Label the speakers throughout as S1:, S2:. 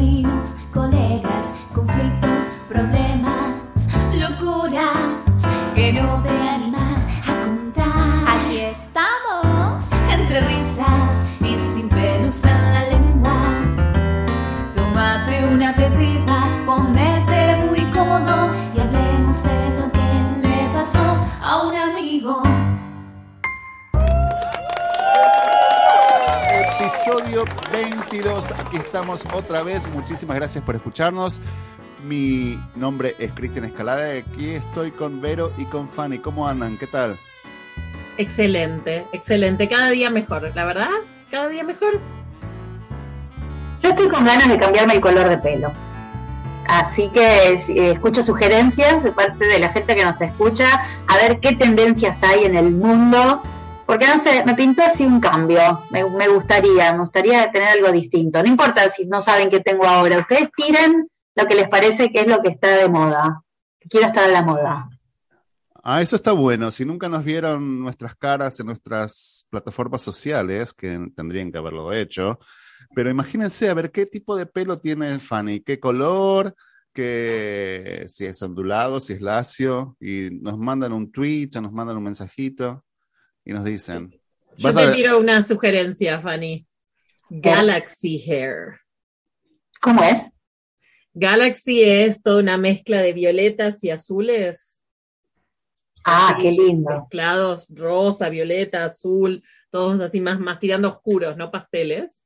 S1: vecinos, colegas, conflictos, problemas, locuras
S2: Episodio 22, aquí estamos otra vez. Muchísimas gracias por escucharnos. Mi nombre es Cristian Escalada y aquí estoy con Vero y con Fanny. ¿Cómo andan? ¿Qué tal?
S3: Excelente, excelente. Cada día mejor, la verdad, cada día mejor.
S4: Yo estoy con ganas de cambiarme el color de pelo. Así que si, eh, escucho sugerencias de parte de la gente que nos escucha, a ver qué tendencias hay en el mundo. Porque no sé, me pintó así un cambio. Me, gustaría, me gustaría tener algo distinto. No importa si no saben qué tengo ahora. Ustedes tiren lo que les parece que es lo que está de moda. Quiero estar en la moda.
S2: Ah, eso está bueno. Si nunca nos vieron nuestras caras en nuestras plataformas sociales, que tendrían que haberlo hecho, pero imagínense a ver qué tipo de pelo tiene Fanny, qué color, que si es ondulado, si es lacio, y nos mandan un tweet, o nos mandan un mensajito y nos dicen.
S3: Yo
S2: Vas a
S3: te
S2: ver-
S3: tiro una sugerencia, Fanny. Galaxy Hair.
S4: ¿Cómo es?
S3: Galaxy es toda una mezcla de violetas y azules.
S4: Ah,
S3: Así,
S4: qué lindo.
S3: Mezclados, rosa, violeta, azul, todos así más, más tirando oscuros, no pasteles.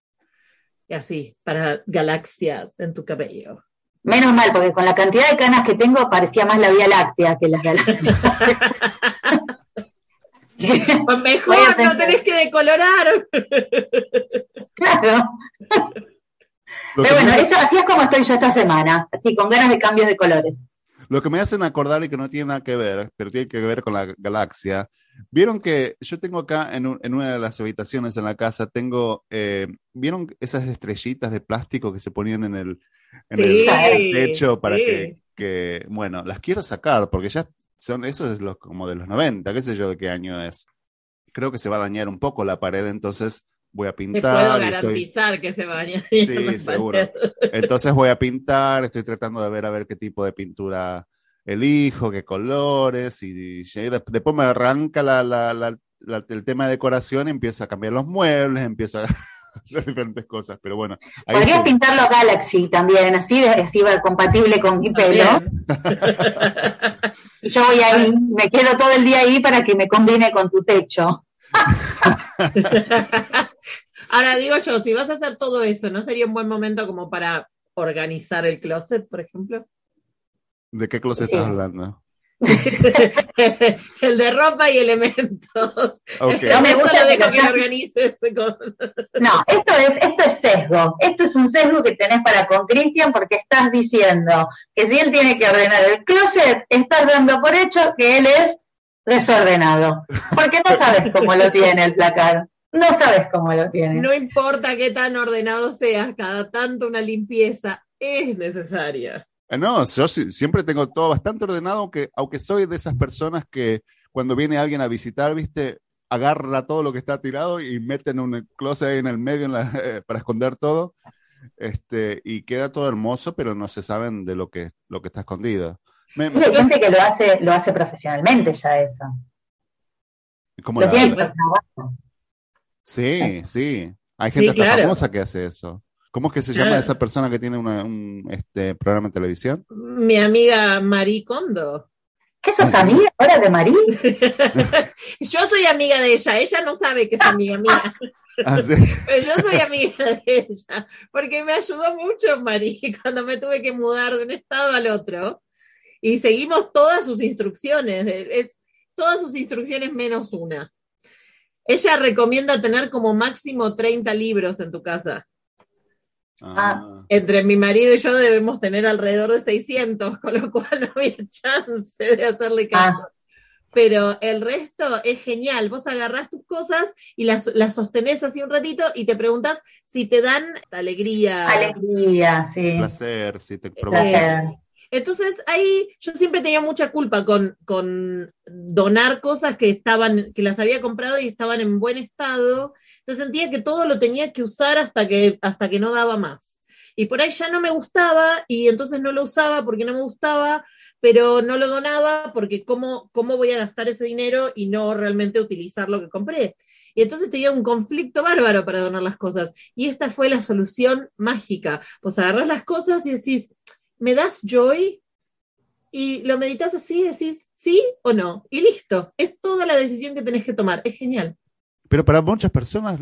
S3: Y así, para galaxias en tu cabello.
S4: Menos mal, porque con la cantidad de canas que tengo parecía más la Vía Láctea que las galaxias.
S3: Pues mejor, no
S4: pensar.
S3: tenés que decolorar.
S4: claro.
S2: Lo
S4: Pero bueno,
S2: me-
S4: eso, así es como estoy yo esta semana, así con ganas de cambios de colores.
S2: Lo que me hacen acordar y que no tiene nada que ver, pero tiene que ver con la galaxia. Vieron que yo tengo acá en, un- en una de las habitaciones en la casa, tengo, eh, ¿vieron esas estrellitas de plástico que se ponían en el, en
S3: Sí,
S2: el techo para
S3: sí.
S2: que, que, bueno, las quiero sacar porque ya son, eso es los, como de los 90, qué sé yo de qué año es. Creo que se va a dañar un poco la pared, entonces voy a
S3: Te
S2: pintar.
S3: puedo
S2: y estoy-
S3: garantizar que se va a añadir.
S2: Sí, seguro.
S3: pared.
S2: entonces voy a pintar, estoy tratando de ver a ver qué tipo de pintura elijo, qué colores, y, y de- después me arranca la, la- la- la- el tema de decoración y empiezo a cambiar los muebles, empiezo a hacer diferentes cosas, pero bueno. ahí
S4: Podrías
S2: estoy.
S4: pintarlo Galaxy también, así, así va compatible con mi pelo. Y yo voy ahí, me quedo todo el día ahí para que me combine con tu techo.
S3: Ahora digo yo, si vas a hacer todo eso, ¿no sería un buen momento como para organizar el closet, por ejemplo?
S2: ¿De qué closet
S4: Sí.
S2: estás hablando?
S3: el de ropa y elementos.
S4: No me
S3: Esto
S4: gusta
S3: lo
S4: que
S3: dejo que lo organices con-
S4: No, esto es, esto es sesgo. Esto es un sesgo que tenés para con Cristian porque estás diciendo que si él tiene que ordenar el closet, estás dando por hecho que él es desordenado. Porque no sabes cómo lo tiene el placar. No sabes cómo lo tiene.
S3: No importa qué tan ordenado seas, cada tanto una limpieza es necesaria.
S2: Eh, No, yo sí- siempre tengo todo bastante ordenado, aunque, aunque soy de esas personas que cuando viene alguien a visitar, viste, agarra todo lo que está tirado y mete en un closet ahí en el medio en la- eh, para esconder todo. Este, y queda todo hermoso, pero no se saben de lo que, lo que está escondido. Me- me-
S4: Hay gente que lo hace, lo hace profesionalmente ya eso.
S2: como
S4: Lo
S2: la-
S4: tiene
S2: sí, sí. Hay gente hasta
S3: claro.
S2: famosa que hace eso. ¿Cómo es que se llama esa persona que tiene una- un este, programa de televisión?
S3: Mi amiga Marie Kondo.
S4: ¿Qué sos amiga ahora de Marí?
S3: Yo soy amiga de ella, ella no sabe que es amiga mía,
S2: Ah, sí.
S3: pero yo soy amiga de ella, porque me ayudó mucho Marie cuando me tuve que mudar de un estado al otro. Y seguimos todas sus instrucciones, es, todas sus instrucciones menos una. Ella recomienda tener como máximo 30 libros en tu casa.
S2: Ah.
S3: Entre mi marido y yo debemos tener alrededor de 600, con lo cual no había chance de hacerle caso.
S4: Ah.
S3: Pero el resto es genial. Vos agarrás tus cosas y las, las sostenés así un ratito y te preguntas si te dan alegría.
S4: Alegría, sí.
S2: Placer, si te.
S4: Placer.
S3: Entonces ahí yo siempre tenía mucha culpa con, con donar cosas que estaban, que las había comprado y estaban en buen estado. Entonces sentía que todo lo tenía que usar hasta que, hasta que no daba más. y por ahí ya no me gustaba y entonces no lo usaba porque no me gustaba, pero no lo donaba porque cómo, cómo voy a gastar ese dinero y no realmente utilizar lo que compré. Y entonces tenía un conflicto bárbaro para donar las cosas. Y esta fue la solución mágica. Pues agarras las cosas y decís, ¿me das joy? Y lo meditas así, decís sí o no. Y listo. Es toda la decisión que tenés que tomar. Es genial.
S2: Pero para muchas personas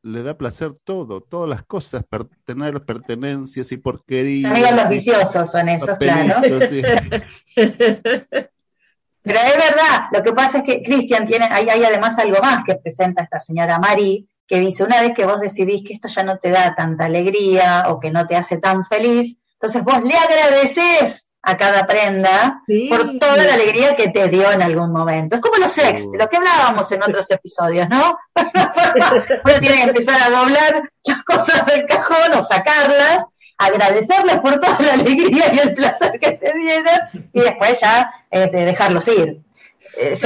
S2: le da placer todo, todas las cosas, tener pertenencias y porquerías.
S4: Amigos los viciosos son esos, claro. Pero es verdad, lo que pasa es que Cristian tiene, ahí hay además algo más que presenta esta señora Mari, que dice, una vez que vos decidís que esto ya no te da tanta alegría o que no te hace tan feliz, entonces vos le agradeces a cada prenda por toda la alegría que te dio en algún momento. Es como los ex, de lo que hablábamos en otros episodios, ¿no? Uno tiene que empezar a doblar las cosas del cajón o sacarlas, agradecerles por toda la alegría y el placer que te dieron y después ya este, dejarlos ir.
S3: Eh,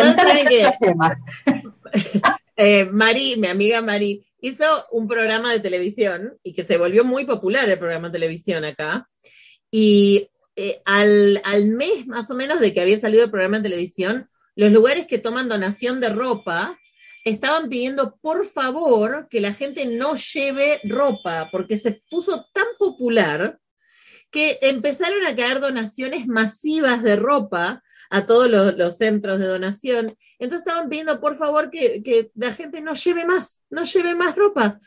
S3: eh, Mari, mi amiga Mari, hizo un programa de televisión y que se volvió muy popular el programa de televisión acá. Y eh, al, mes más o menos de que había salido el programa de televisión, los lugares que toman donación de ropa estaban pidiendo por favor que la gente no lleve ropa, porque se puso tan popular que empezaron a caer donaciones masivas de ropa a todos los, centros de donación. Entonces estaban pidiendo por favor que, la gente no lleve más, no lleve más ropa.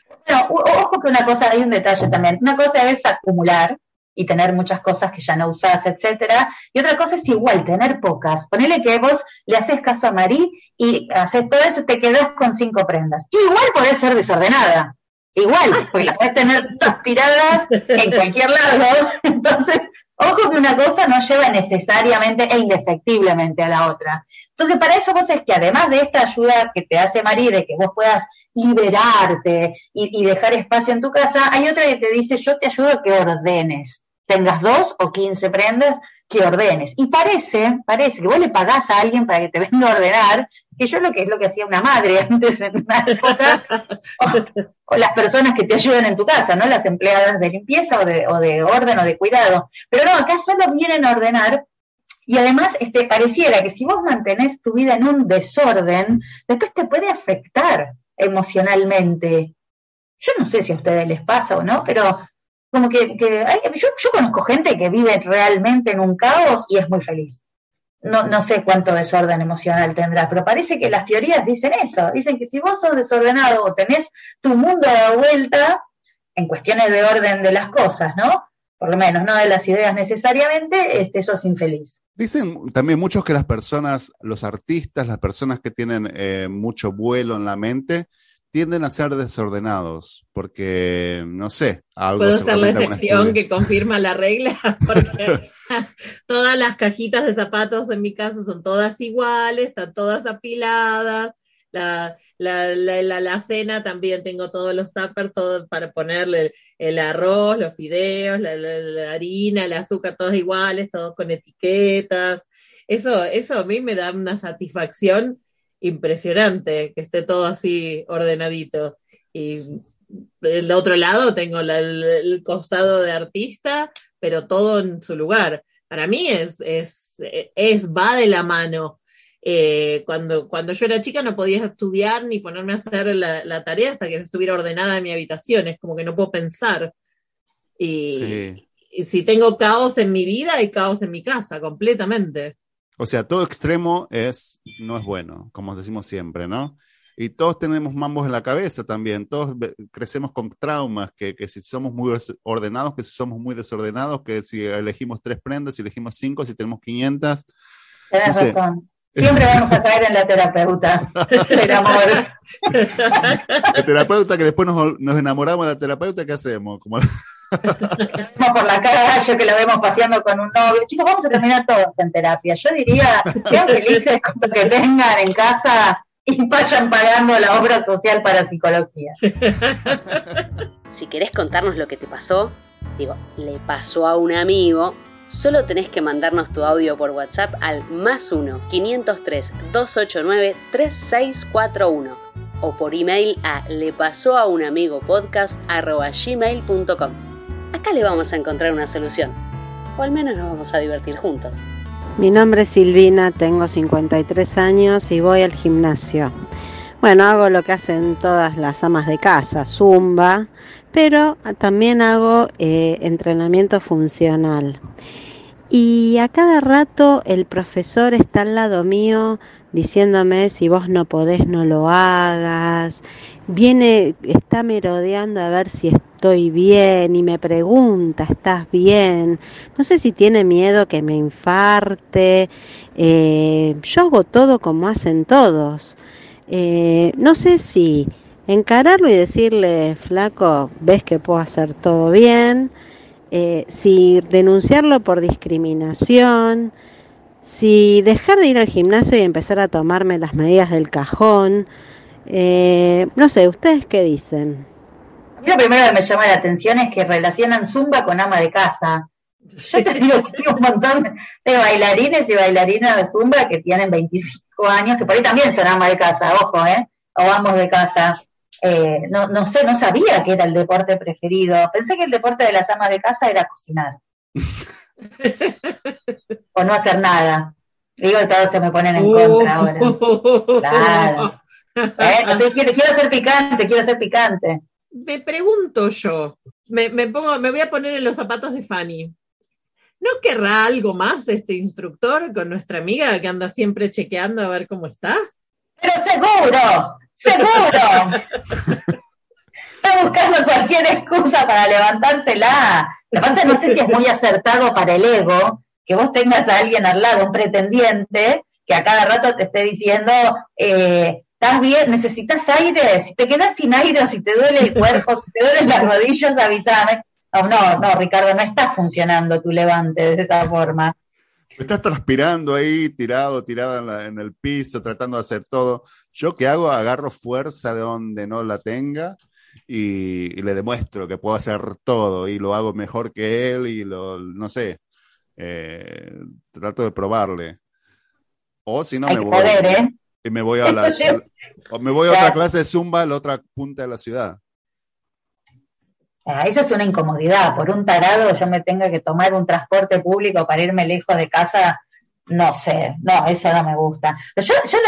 S4: ojo que una cosa, hay un detalle también. Una cosa es acumular, y tener muchas cosas que ya no usás, etcétera. Y otra cosa es igual, tener pocas. Ponele que vos le haces caso a Marí y haces todo eso y te quedás con cinco prendas. Igual podés ser desordenada. Igual, porque las puedes tener todas tiradas en cualquier lado. Entonces, ojo que una cosa no lleva necesariamente e indefectiblemente a la otra. Entonces, para eso vos es que además de esta ayuda que te hace Marí, de que vos puedas liberarte y, y dejar espacio en tu casa, hay otra que te dice, yo te ayudo a que ordenes tengas dos o quince prendas que ordenes. Y parece, parece que vos le pagás a alguien para que te venga a ordenar, que yo lo que es lo que hacía una madre antes en una época, o, las personas que te ayudan en tu casa, ¿no? Las empleadas de limpieza o de, o de orden o de cuidado. Pero no, acá solo vienen a ordenar y además, este, pareciera que si vos mantenés tu vida en un desorden, después te puede afectar emocionalmente. Yo no sé si a ustedes les pasa o no, pero como que, yo, yo, conozco gente que vive realmente en un caos y es muy feliz. No, no sé cuánto desorden emocional tendrá, pero parece que las teorías dicen eso. Dicen que si vos sos desordenado o tenés tu mundo de vuelta en cuestiones de orden de las cosas, ¿no? Por lo menos, no de las ideas necesariamente, este, sos infeliz.
S2: Dicen también muchos que las personas, los artistas, las personas que tienen eh, mucho vuelo en la mente, tienden a ser desordenados, porque, no sé,
S3: algo... ¿Puedo ser la excepción que confirma la regla? Porque todas las cajitas de zapatos en mi casa son todas iguales, están todas apiladas. La, la, la, la, cena también tengo todos los tuppers todos para ponerle el, arroz, los fideos, la, harina, el azúcar, todos iguales, todos con etiquetas. Eso, eso a mí me da una satisfacción impresionante que esté todo así ordenadito. Y del otro lado tengo el, costado de artista, pero todo en su lugar. Para mí es, es, es va de la mano. Eh, cuando, cuando yo era chica no podía estudiar ni ponerme a hacer la, tarea hasta que estuviera ordenada en mi habitación. Es como que no puedo pensar. Y, y si tengo caos en mi vida, hay caos en mi casa, completamente.
S2: O sea, todo extremo es, no es bueno, como decimos siempre, ¿no? Y todos tenemos mambos en la cabeza también, todos crecemos con traumas, que, que si somos muy ordenados, que si somos muy desordenados, que si elegimos tres prendas, si elegimos cinco, si tenemos 500.
S4: Tienes razón. Siempre vamos a caer en la terapeuta el amor.
S2: El terapeuta que después nos, nos enamoramos de la terapeuta, ¿qué hacemos? Como
S4: por la calle, que lo vemos paseando con un novio. Chicos, vamos a terminar todos en terapia. Yo diría, sean felices con lo que tengan en casa y vayan pagando la obra social para psicología.
S5: Si querés contarnos lo que te pasó, digo, le pasó a un amigo, solo tenés que mandarnos tu audio por WhatsApp al más 1 503 289 3641 o por email a le pasó a un amigo podcast. Acá le vamos a encontrar una solución. O al menos nos vamos a divertir juntos.
S6: Mi nombre es Silvina, tengo 53 años y voy al gimnasio. Bueno, hago lo que hacen todas las amas de casa, zumba, pero también hago eh, entrenamiento funcional. Y a cada rato el profesor está al lado mío diciéndome si vos no podés no lo hagas. Viene, está merodeando a ver si estoy bien y me pregunta, ¿estás bien? No sé si tiene miedo que me infarte. Eh, yo hago todo como hacen todos. Eh, no sé si encararlo y decirle, flaco, ves que puedo hacer todo bien, eh, si denunciarlo por discriminación, si dejar de ir al gimnasio y empezar a tomarme las medidas del cajón, eh, no sé, ¿ustedes qué dicen?
S4: Lo primero que me llama la atención es que relacionan zumba con ama de casa. Yo te digo que tengo un montón de bailarines y bailarinas de zumba que tienen 25 años, que por ahí también son ama de casa, ojo, ¿eh? O amos de casa. Eh, no, no sé, no sabía que era el deporte preferido. Pensé que el deporte de las amas de casa era cocinar. o no hacer nada. Digo todos se me ponen en contra ahora. Claro. Eh, quiero, quiero ser picante, quiero ser picante.
S3: Me pregunto yo, me, me, pongo, me voy a poner en los zapatos de Fanny. ¿No querrá algo más este instructor con nuestra amiga que anda siempre chequeando a ver cómo está?
S4: Pero seguro, seguro. está buscando cualquier excusa para levantársela. Lo que pasa no sé si es muy acertado para el ego que vos tengas a alguien al lado, un pretendiente, que a cada rato te esté diciendo, eh, ¿estás bien? ¿Necesitas aire? Si te quedas sin aire o si te duele el cuerpo, si te duelen las rodillas, avísame. No, no, no, Ricardo, no está funcionando tu levante de esa forma.
S2: Estás transpirando ahí, tirado, tirado en, el piso, tratando de hacer todo. Yo qué hago, agarro fuerza de donde no la tenga y, le demuestro que puedo hacer todo y lo hago mejor que él y lo, no sé, eh, trato de probarle. O si no, me voy, ¿eh? Y me voy a la, o me voy a otra clase de zumba a la otra punta de la ciudad.
S4: Ah, eso es una incomodidad. Por un tarado yo me tenga que tomar un transporte público para irme lejos de casa. No sé, no, eso no me gusta. Yo, yo,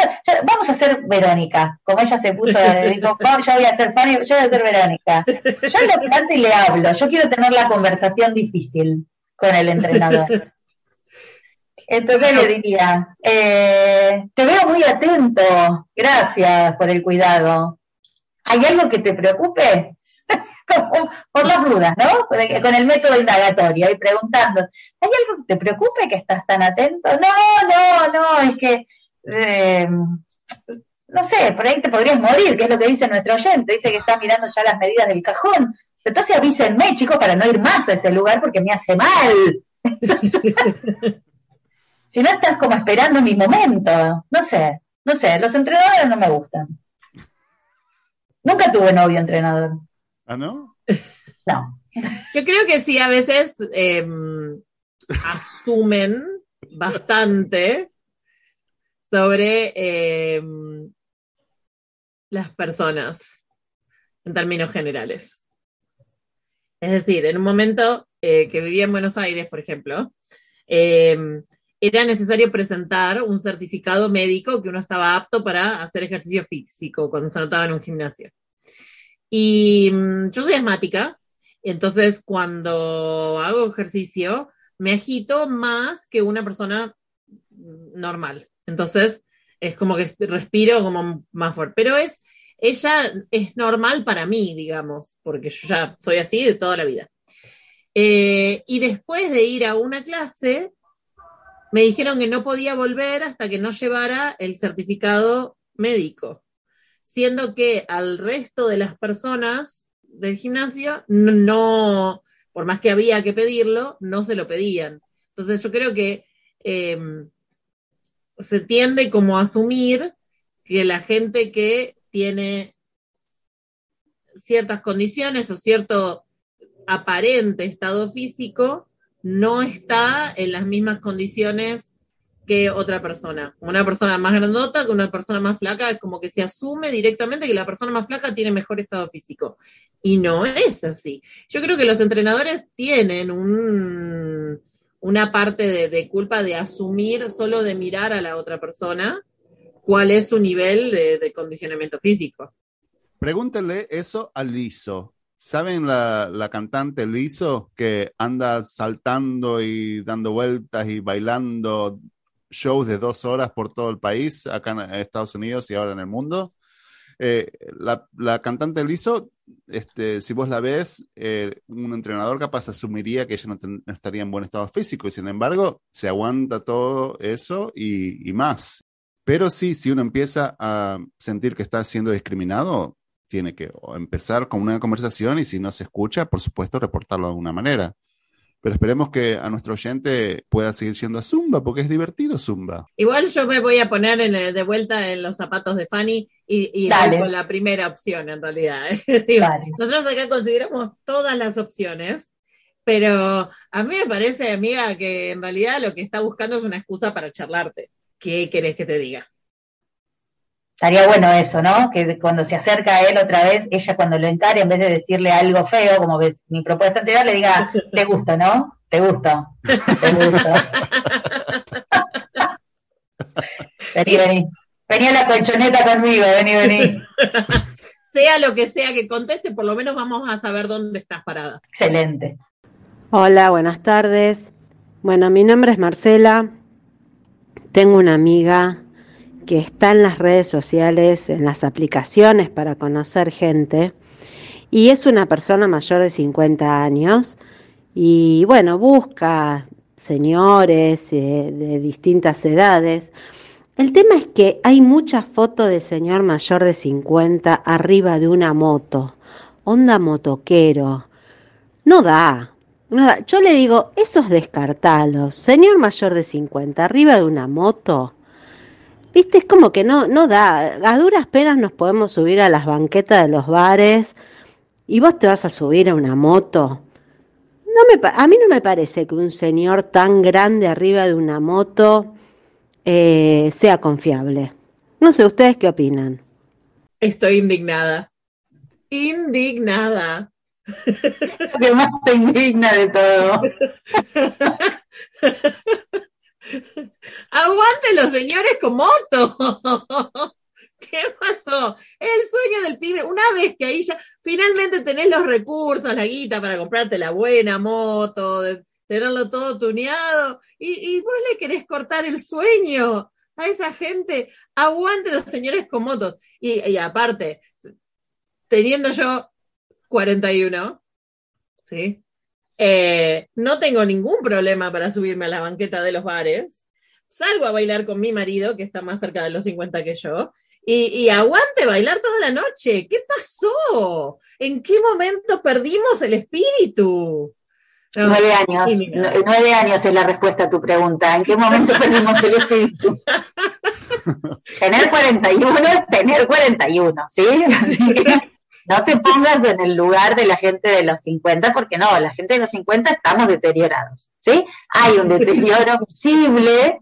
S4: vamos a hacer Verónica, como ella se puso, dijo, yo voy a ser Fanny, yo voy a ser Verónica. Yo lo canto y le hablo, yo quiero tener la conversación difícil con el entrenador. Entonces le diría, eh, te veo muy atento, gracias por el cuidado. ¿Hay algo que te preocupe? por las dudas, ¿no? Con el método indagatorio y preguntando, ¿hay algo que te preocupe que estás tan atento? No, no, no, es que, eh, no sé, por ahí te podrías morir, que es lo que dice nuestro oyente, dice que está mirando ya las medidas del cajón. Entonces avísenme, chicos, para no ir más a ese lugar porque me hace mal. si no estás como esperando mi momento, no sé, no sé, los entrenadores no me gustan. Nunca tuve novio entrenador.
S2: ¿Ah, no?
S4: No.
S3: Yo creo que sí, a veces em, asumen bastante sobre em, las personas en términos generales. Es decir, en un momento eh, que vivía en Buenos Aires, por ejemplo, em, era necesario presentar un certificado médico que uno estaba apto para hacer ejercicio físico cuando se anotaba en un gimnasio. Y mm, yo soy asmática, entonces cuando hago ejercicio me agito más que una persona normal. Entonces es como que respiro como más fuerte. Pero es, ella es normal para mí, digamos, porque yo ya soy así de toda la vida. Eh, y después de ir a una clase, me dijeron que no podía volver hasta que no llevara el certificado médico siendo que al resto de las personas del gimnasio no, por más que había que pedirlo, no se lo pedían. Entonces yo creo que em, se tiende como a asumir que la gente que tiene ciertas condiciones o cierto aparente estado físico no está en las mismas condiciones que otra persona. Una persona más grandota que una persona más flaca, como que se asume directamente que la persona más flaca tiene mejor estado físico. Y no es así. Yo creo que los entrenadores tienen un, una parte de, de culpa de asumir solo de mirar a la otra persona cuál es su nivel de, de condicionamiento físico.
S2: Pregúntenle eso a Lizo. ¿Saben la, la cantante Lizo que anda saltando y dando vueltas y bailando shows de dos horas por todo el país, acá en Estados Unidos y ahora en el mundo? Eh, la, la, cantante Lizo, este, si vos la ves, eh, un entrenador capaz asumiría que ella no, estaría en buen estado físico y sin embargo se aguanta todo eso y más. Pero sí, si uno empieza a sentir que está siendo discriminado, tiene que empezar con una conversación y si no se escucha, por supuesto, reportarlo de alguna manera. Pero esperemos que a nuestro oyente pueda seguir siendo a Zumba, porque es divertido Zumba.
S3: Igual yo me voy a poner en, de vuelta en los zapatos de Fanny y, y con la primera opción, en realidad. Digo, nosotros acá consideramos todas las opciones, pero a mí me parece, amiga, que en realidad lo que está buscando es una excusa para charlarte. ¿Qué querés que te diga?
S4: Estaría bueno eso, ¿no? Que cuando se acerca a él otra vez, ella cuando lo encare, en vez de decirle algo feo, como ves mi propuesta anterior, le diga, te gusta, ¿no? Te gusta. Te gusta. vení, vení. Vení a la colchoneta conmigo, vení, vení.
S3: sea lo que sea que conteste, por lo menos vamos a saber dónde estás parada.
S4: Excelente.
S6: Hola, buenas tardes. Bueno, mi nombre es Marcela. Tengo una amiga que está en las redes sociales, en las aplicaciones para conocer gente, y es una persona mayor de 50 años, y bueno, busca señores eh, de distintas edades. El tema es que hay muchas fotos de señor mayor de 50 arriba de una moto, onda motoquero. No da, no da. Yo le digo, esos descartalos, señor mayor de 50 arriba de una moto Viste, es como que no, no da. A duras penas nos podemos subir a las banquetas de los bares y vos te vas a subir a una moto. No me, a mí no me parece que un señor tan grande arriba de una moto eh, sea confiable. No sé, ¿ustedes qué opinan?
S3: Estoy indignada. Indignada.
S4: que más te indigna de todo.
S3: Aguante los señores con moto. ¿Qué pasó? El sueño del pibe, una vez que ahí ya finalmente tenés los recursos, la guita para comprarte la buena moto, de tenerlo todo tuneado, y, vos le querés cortar el sueño a esa gente, aguante los señores con motos. Y, y aparte, teniendo yo 41, ¿sí? Eh, no tengo ningún problema para subirme a la banqueta de los bares. Salgo a bailar con mi marido, que está más cerca de los 50 que yo, y, y, aguante bailar toda la noche. ¿Qué pasó? ¿En qué momento perdimos el espíritu?
S4: No, nueve años. Nueve años es la respuesta a tu pregunta. ¿En qué momento perdimos el espíritu? tener 41 es tener 41, ¿sí? Así que no te pongas en el lugar de la gente de los 50, porque no, la gente de los 50 estamos deteriorados, ¿sí? Hay un deterioro visible.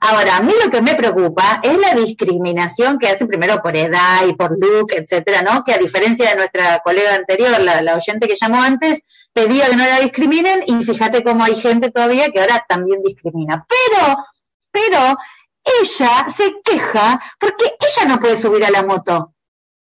S4: Ahora, a mí lo que me preocupa es la discriminación que hace primero por edad y por look, etcétera, ¿no? Que a diferencia de nuestra colega anterior, la, la oyente que llamó antes, pedía que no la discriminen y fíjate cómo hay gente todavía que ahora también discrimina. Pero, pero, ella se queja porque ella no puede subir a la moto.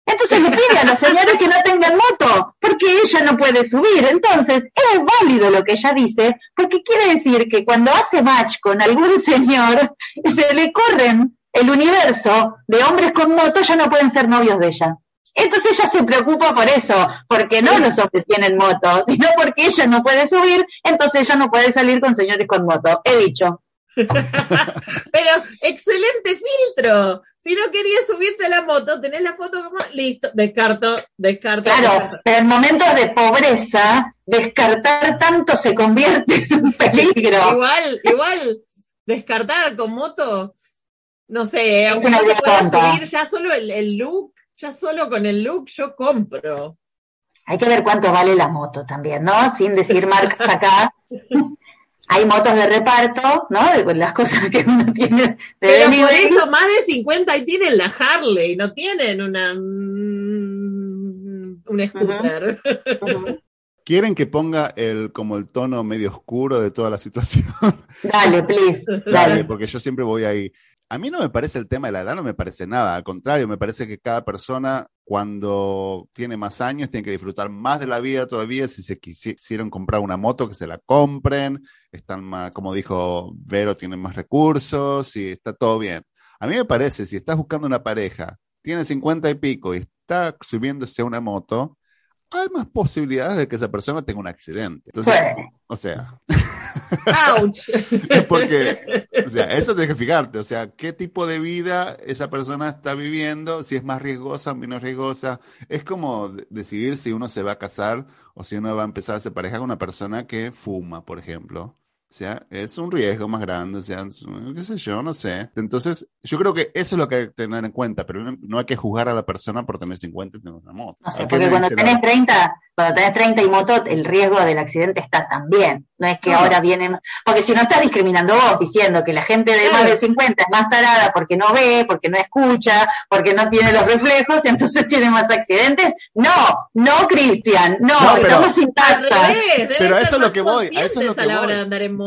S4: Entonces le pide a los señores que no tengan moto, porque ella no puede subir. Entonces, es válido lo que ella dice, porque quiere decir que cuando hace match con algún señor, se le corren el universo de hombres con moto, ya no pueden ser novios de ella. Entonces ella se preocupa por eso, porque no los hombres tienen moto, sino porque ella no puede subir, entonces ella no puede salir con señores con moto. He dicho.
S3: Pero excelente filtro. Si no querías subirte a la moto, tenés la foto como listo, descarto, descarto.
S4: Claro,
S3: descarto.
S4: pero en momentos de pobreza, descartar tanto se convierte en un peligro.
S3: Igual, igual, descartar con moto, no sé, aunque no te puedas subir, ya solo el, el look, ya solo con el look yo compro.
S4: Hay que ver cuánto vale la moto también, ¿no? Sin decir marcas acá. hay motos de reparto, ¿no? De las cosas que uno tiene de
S3: Pero por eso más de 50 y tienen la Harley, no tienen una mm, un scooter.
S2: ¿Quieren que ponga el como el tono medio oscuro de toda la situación?
S4: Dale, please,
S2: Dale,
S4: dale.
S2: porque yo siempre voy ahí. A mí no me parece el tema de la edad, no me parece nada. Al contrario, me parece que cada persona, cuando tiene más años, tiene que disfrutar más de la vida todavía. Si se quisi- quisieron comprar una moto, que se la compren. Están más, como dijo Vero, tienen más recursos y está todo bien. A mí me parece, si estás buscando una pareja, tiene 50 y pico y está subiéndose a una moto, hay más posibilidades de que esa persona tenga un accidente. Entonces, o sea,
S3: Ouch.
S2: porque, o sea, eso tienes que fijarte, o sea, qué tipo de vida esa persona está viviendo, si es más riesgosa o menos riesgosa. Es como de- decidir si uno se va a casar o si uno va a empezar a hacer pareja con una persona que fuma, por ejemplo. Sea, es un riesgo más grande, o sea, qué sé yo, no sé. Entonces, yo creo que eso es lo que hay que tener en cuenta, pero no, no hay que juzgar a la persona por tener 50 y tener una moto.
S4: No sé,
S2: ¿A qué
S4: porque cuando
S2: dice la-
S4: tenés 30, cuando tenés 30 y moto, el riesgo del accidente está también. No es que
S2: No.
S4: ahora vienen, porque si no estás discriminando vos, diciendo que la gente de más de 50 es más tarada porque no ve, porque no escucha, porque no tiene los reflejos, y entonces tiene más accidentes. No, no, Cristian, no,
S2: No, pero-
S4: estamos intactas.
S3: revés,
S2: Pero a eso es lo que voy, a eso es lo que
S3: a la
S2: voy.
S3: hora de andar en moto.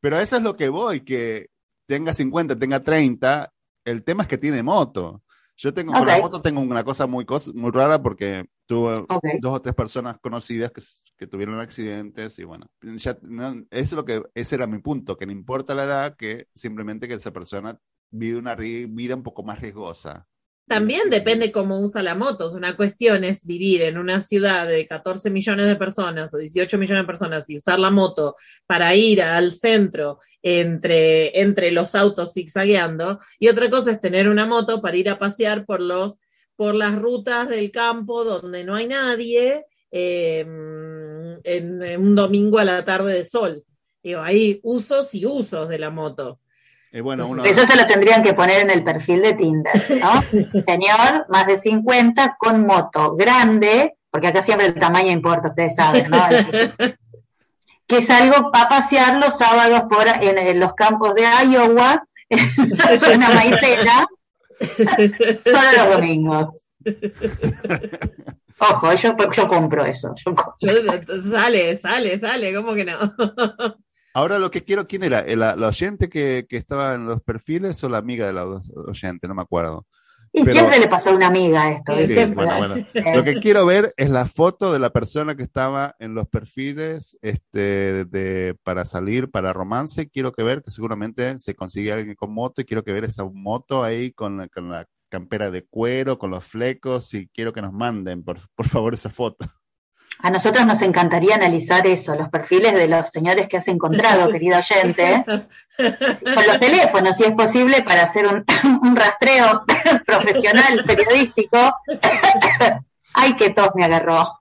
S2: Pero eso es lo que voy, que tenga 50, tenga 30, el tema es que tiene moto. Yo tengo, con la moto tengo una cosa muy, muy rara porque tuve
S4: Ok.
S2: dos o tres personas conocidas que, que tuvieron accidentes y bueno, ya, no, eso es lo que, ese era mi punto, que no importa la edad, que simplemente que esa persona vive una vida un poco más riesgosa.
S3: También depende cómo usa la moto. Una cuestión es vivir en una ciudad de 14 millones de personas o 18 millones de personas y usar la moto para ir al centro entre, entre los autos zigzagueando. Y otra cosa es tener una moto para ir a pasear por, los, por las rutas del campo donde no hay nadie eh, en, en un domingo a la tarde de sol. Digo, hay usos y usos de la moto.
S2: Bueno, uno,
S4: Eso se lo tendrían que poner en el perfil de Tinder, ¿no? Señor, más de 50, con moto grande, porque acá siempre el tamaño importa, ustedes saben, ¿no? que salgo a pasear los sábados por en, en los campos de Iowa, en la zona maicera, solo los domingos. Ojo, yo, yo compro eso. Yo compro.
S3: Yo- sale, sale, sale, ¿cómo que no?
S2: Ahora lo que quiero, ¿quién era? ¿La, la oyente que, que estaba en los perfiles o la amiga de la oyente? No me acuerdo.
S4: Y
S2: Pero-
S4: siempre le pasó a una amiga esto.
S2: Sí, bueno, bueno. Lo que quiero ver es la foto de la persona que estaba en los perfiles este, de, para salir, para romance. Quiero que ver que seguramente se consigue alguien con moto y quiero que ver esa moto ahí con la, con la campera de cuero, con los flecos y quiero que nos manden, por, por favor, esa foto.
S4: A nosotros nos encantaría analizar eso, los perfiles de los señores que has encontrado, querido oyente, con los teléfonos, si es posible, para hacer un, un rastreo profesional, periodístico. Ay, qué tos me agarró.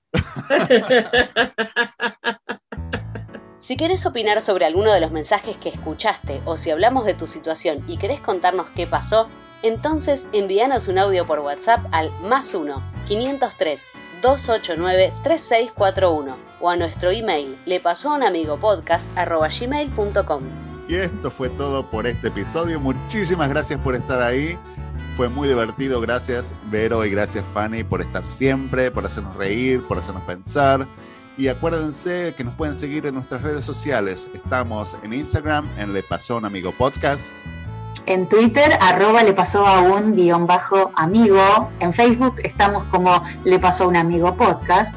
S5: Si querés opinar sobre alguno de los mensajes que escuchaste o si hablamos de tu situación y querés contarnos qué pasó, entonces envíanos un audio por WhatsApp al más 1 503 289 3641 o a nuestro email le pasó a un amigo.
S2: Y esto fue todo por este episodio. Muchísimas gracias por estar ahí. Fue muy divertido. Gracias, Vero, y gracias, Fanny, por estar siempre, por hacernos reír, por hacernos pensar. Y acuérdense que nos pueden seguir en nuestras redes sociales. Estamos en Instagram, en Le Amigo Podcast.
S4: En Twitter, arroba le pasó a un guion bajo amigo. En Facebook estamos como le pasó a un amigo podcast.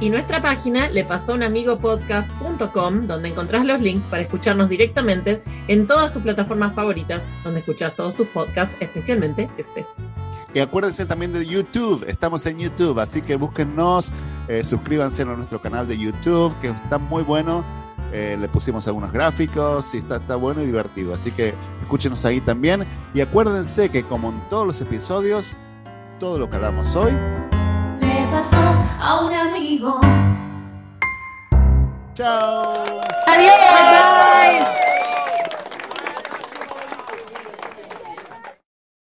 S3: Y nuestra página le pasó un amigo podcast.com, donde encontrás los links para escucharnos directamente en todas tus plataformas favoritas, donde escuchás todos tus podcasts, especialmente este.
S2: Y acuérdense también de YouTube. Estamos en YouTube, así que búsquennos, eh, suscríbanse a nuestro canal de YouTube, que está muy bueno. Eh, le pusimos algunos gráficos y está, está bueno y divertido. Así que escúchenos ahí también. Y acuérdense que como en todos los episodios, todo lo que hablamos hoy...
S1: Le pasó a un amigo.
S2: Chao. Adiós. Bye.